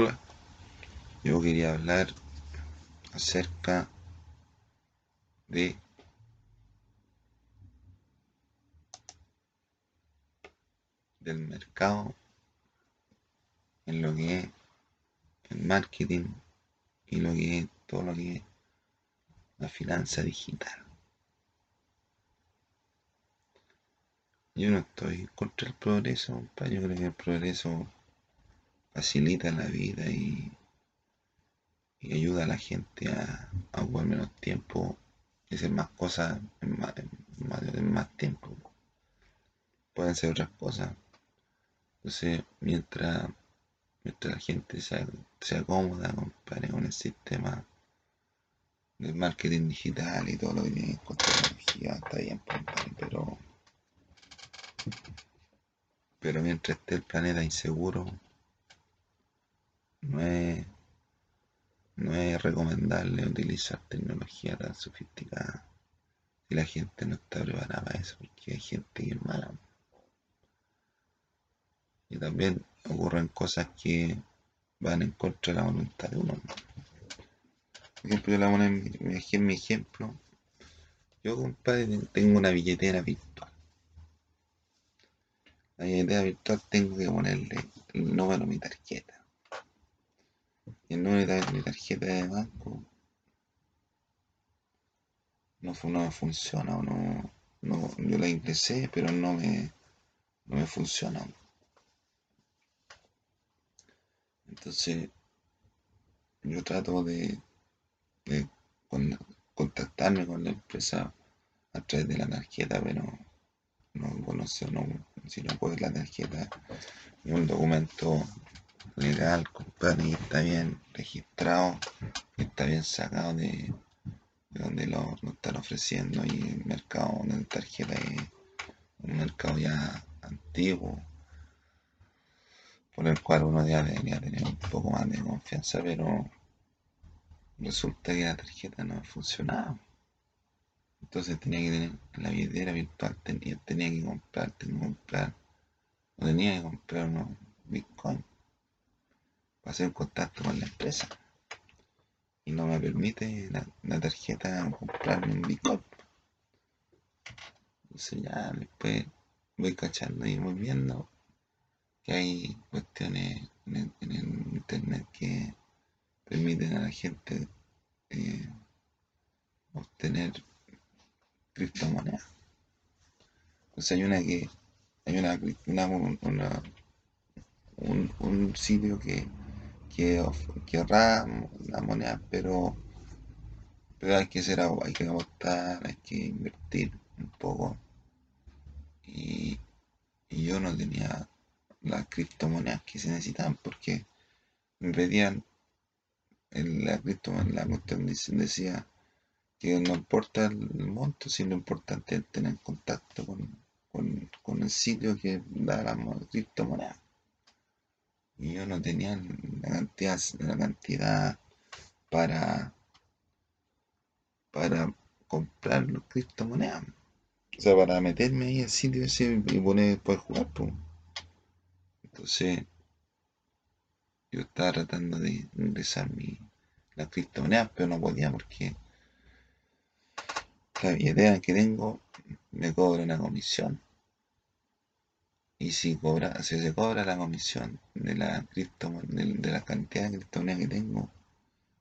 Hola, yo quería hablar acerca de del mercado en lo que es el marketing y lo que es todo lo que es la finanza digital. Yo no estoy contra el progreso, yo creo que el progreso facilita la vida y, ayuda a la gente a, a ocupar menos tiempo y hacer más cosas en más, tiempo. Pueden ser otras cosas. Entonces, mientras, mientras la gente sea, sea cómoda con el sistema del marketing digital y todo lo que tiene con tecnología, está bien, pero pero mientras esté el planeta inseguro, no es, no es recomendable utilizar tecnología tan sofisticada si la gente no está preparada para eso, porque hay gente que es mala. Y también ocurren cosas que van en contra de la voluntad de uno. Por ejemplo, yo la poner en mi ejemplo. Yo, compadre, tengo una billetera virtual. La billetera virtual tengo que ponerle el número de mi tarjeta el número de mi tarjeta de banco. No, no funciona o no, no, yo la ingresé pero no me, no me funciona entonces yo trato de, de contactarme con la empresa a través de la tarjeta pero no, bueno, si no puedo la tarjeta y un documento legal, y está bien registrado, está bien sacado de, donde lo, están ofreciendo y el mercado de tarjeta es un mercado ya antiguo por el cual uno ya debería tener un poco más de confianza, pero resulta que la tarjeta no funcionaba. Entonces tenía que tener la billetera virtual, tenía, tenía que comprar, tenía que comprar, o tenía que comprar unos bitcoins hacer contacto con la empresa y no me permite la, tarjeta comprarme un Bitcoin. Entonces ya después voy cachando y voy viendo que hay cuestiones en el, internet que permiten a la gente eh, obtener criptomonedas. Entonces hay una que hay una, una, un, un sitio que que, que ahorrar la moneda, pero, pero hay que ser hay que apostar, hay que invertir un poco. Y, yo no tenía las criptomonedas que se necesitaban porque me pedían en la criptomoneda, la cuestión decía que no importa el monto, sino importante tener contacto con, con, el sitio que da la criptomoneda y yo no tenía la cantidad, la cantidad para, para comprar los criptomonedas. O sea, para meterme ahí al sitio ese y poner, poder jugar. Pues. Entonces, yo estaba tratando de ingresar mi, las criptomonedas, pero no podía porque la idea que tengo me cobra una comisión. Y si, cobra, si se cobra la comisión de la, de, la cantidad de criptomonedas que tengo,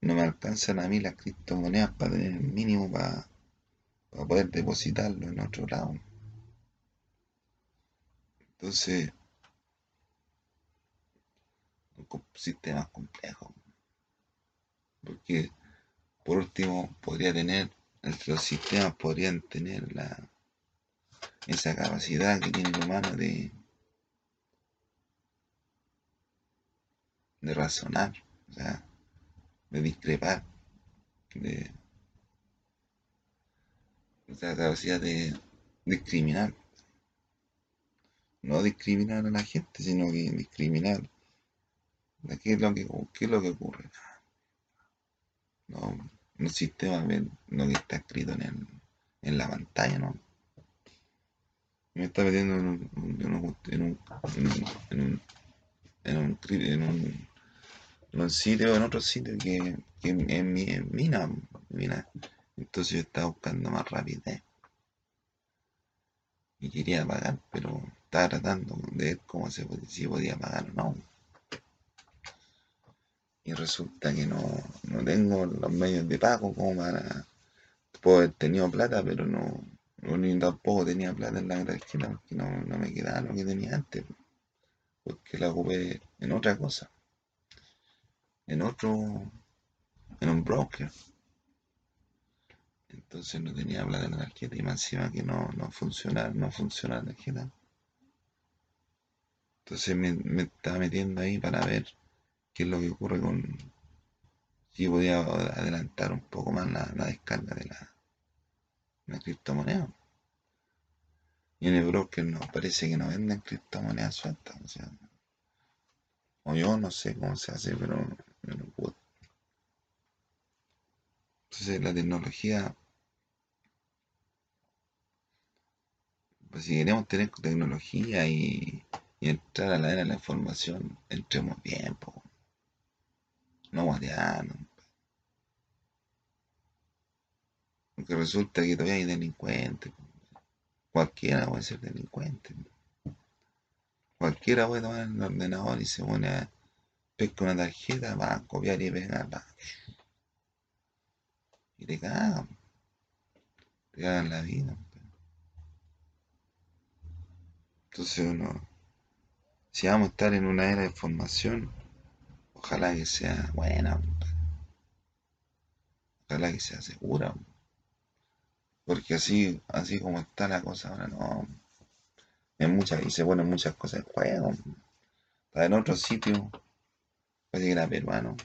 no me alcanzan a mí las criptomonedas para tener el mínimo para, para poder depositarlo en otro lado. Entonces, un sistema complejo. Porque, por último, podría tener, los sistemas podrían tener la, esa capacidad que tiene el humano de de razonar, o sea, de discrepar, de la capacidad de discriminar. No discriminar a la gente, sino que discriminar. ¿Qué es lo que, qué es lo que ocurre? No, un sistema lo que está escrito en, en la pantalla, ¿no? Me está metiendo en un, en un, en un en un sitio, en otro sitio que, que en, mi en mina, mina. Entonces yo estaba buscando más rapidez. Y quería pagar, pero estaba tratando de ver cómo se si podía pagar o no. Y resulta que no, no tengo los medios de pago como para... Puedo haber tenido plata, pero no, ni tampoco tenía plata en la tarjeta porque no, no me quedaba lo que tenía antes. Porque la ocupé en otra cosa. En otro... En un broker. Entonces no tenía plata en la tarjeta y más encima que no, no funciona, no funciona la tarjeta. Entonces me, me estaba metiendo ahí para ver qué es lo que ocurre con si podía adelantar un poco más la, descarga de la, la, criptomoneda. Y en el broker no, parece que no venden criptomonedas sueltas. O sea, o yo no sé cómo se hace, pero no puedo. Entonces la tecnología, pues si queremos tener tecnología y, entrar a la era de la información, entremos bien, po. no guateando. Porque resulta que todavía hay delincuentes. Cualquiera puede ser delincuente. Cualquiera puede tomar el ordenador y se pone a pescar una tarjeta, va copiar y pegar. Y te cagan. Te cagan la vida. Entonces uno, si vamos a estar en una era de formación, ojalá que sea buena. Ojalá que sea segura. Porque así, así como está la cosa ahora, no. En muchas, y se ponen muchas cosas en juego. Está en otro sitio, parece que era peruano.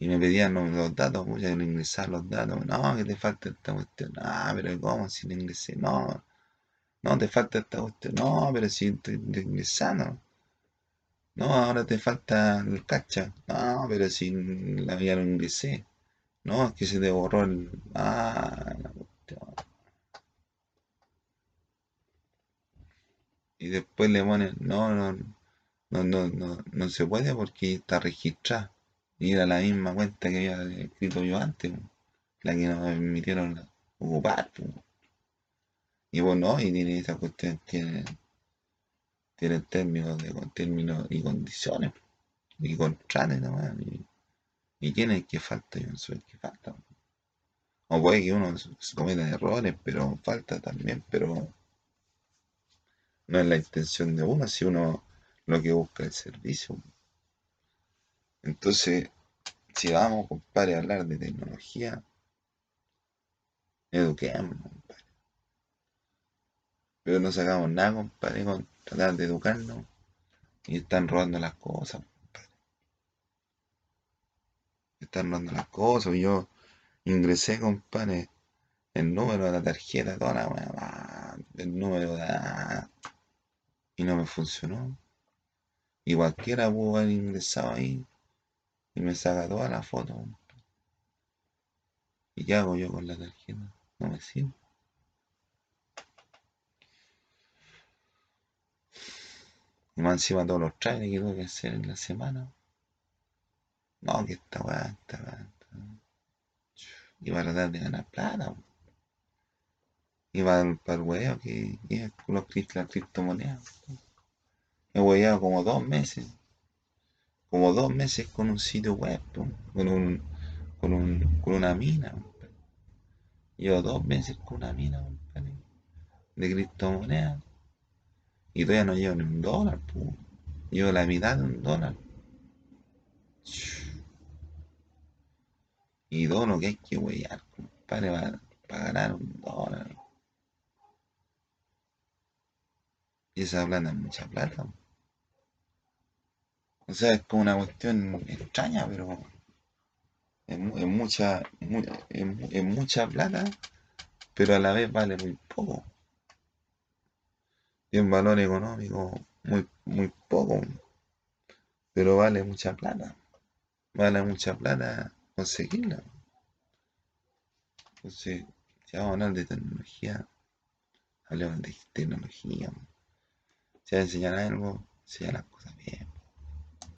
Y me pedían los, datos, voy a ingresar los datos. No, que te falta esta cuestión. Ah, pero ¿cómo si no ingresé? No, no, te falta esta cuestión. No, pero si estoy ingresando. No, ahora te falta el cacha. No, pero si la ya lo ingresé. No, es que se te borró el. Ah, la cuestión. Y después le ponen, no, no, no, no, no, no se puede porque está registrado. Y era la misma cuenta que había escrito yo antes, la que nos permitieron ocupar. Y vos no, y tiene esa cuestión, tiene, tiene términos, de, términos y condiciones, y contratos nomás. Y, y quién es que falta, yo no soy el que falta. O puede que uno cometa errores, pero falta también, pero no es la intención de uno, si uno lo que busca es el servicio. Entonces, si vamos, compadre, a hablar de tecnología, eduquemos, compadre. Pero no sacamos nada, compadre, con tratar de educarnos y están robando las cosas, compadre. Están robando las cosas. Yo ingresé, compadre, el número de la tarjeta, toda la weá, el número de y no me funcionó. Y cualquiera pudo haber ingresado ahí y me saca toda la foto. ¿Y qué hago yo con la tarjeta? No me sirve. Y más encima todos los trailers que tuve que hacer en la semana. No, que esta weá, esta weá. Y para tratar de ganar plata. Y para, para el que es los, la criptomoneda. He weado como dos meses como dos meses con un sitio web, con, un, con, un, con una mina. Llevo dos meses con una mina de criptomonedas y todavía no llevo ni un dólar. Llevo la mitad de un dólar. Y todo lo que hay que huellar, compadre, para, para ganar un dólar. Y esa plata es mucha plata. O sea, es como una cuestión extraña, pero es, mucha, mucha plata, pero a la vez vale muy poco. Tiene un valor económico muy, muy poco, pero vale mucha plata. Vale mucha plata conseguirla. Entonces, si vamos a hablar de tecnología, hablemos de tecnología. Si va a enseñar algo, enseñar las cosas bien.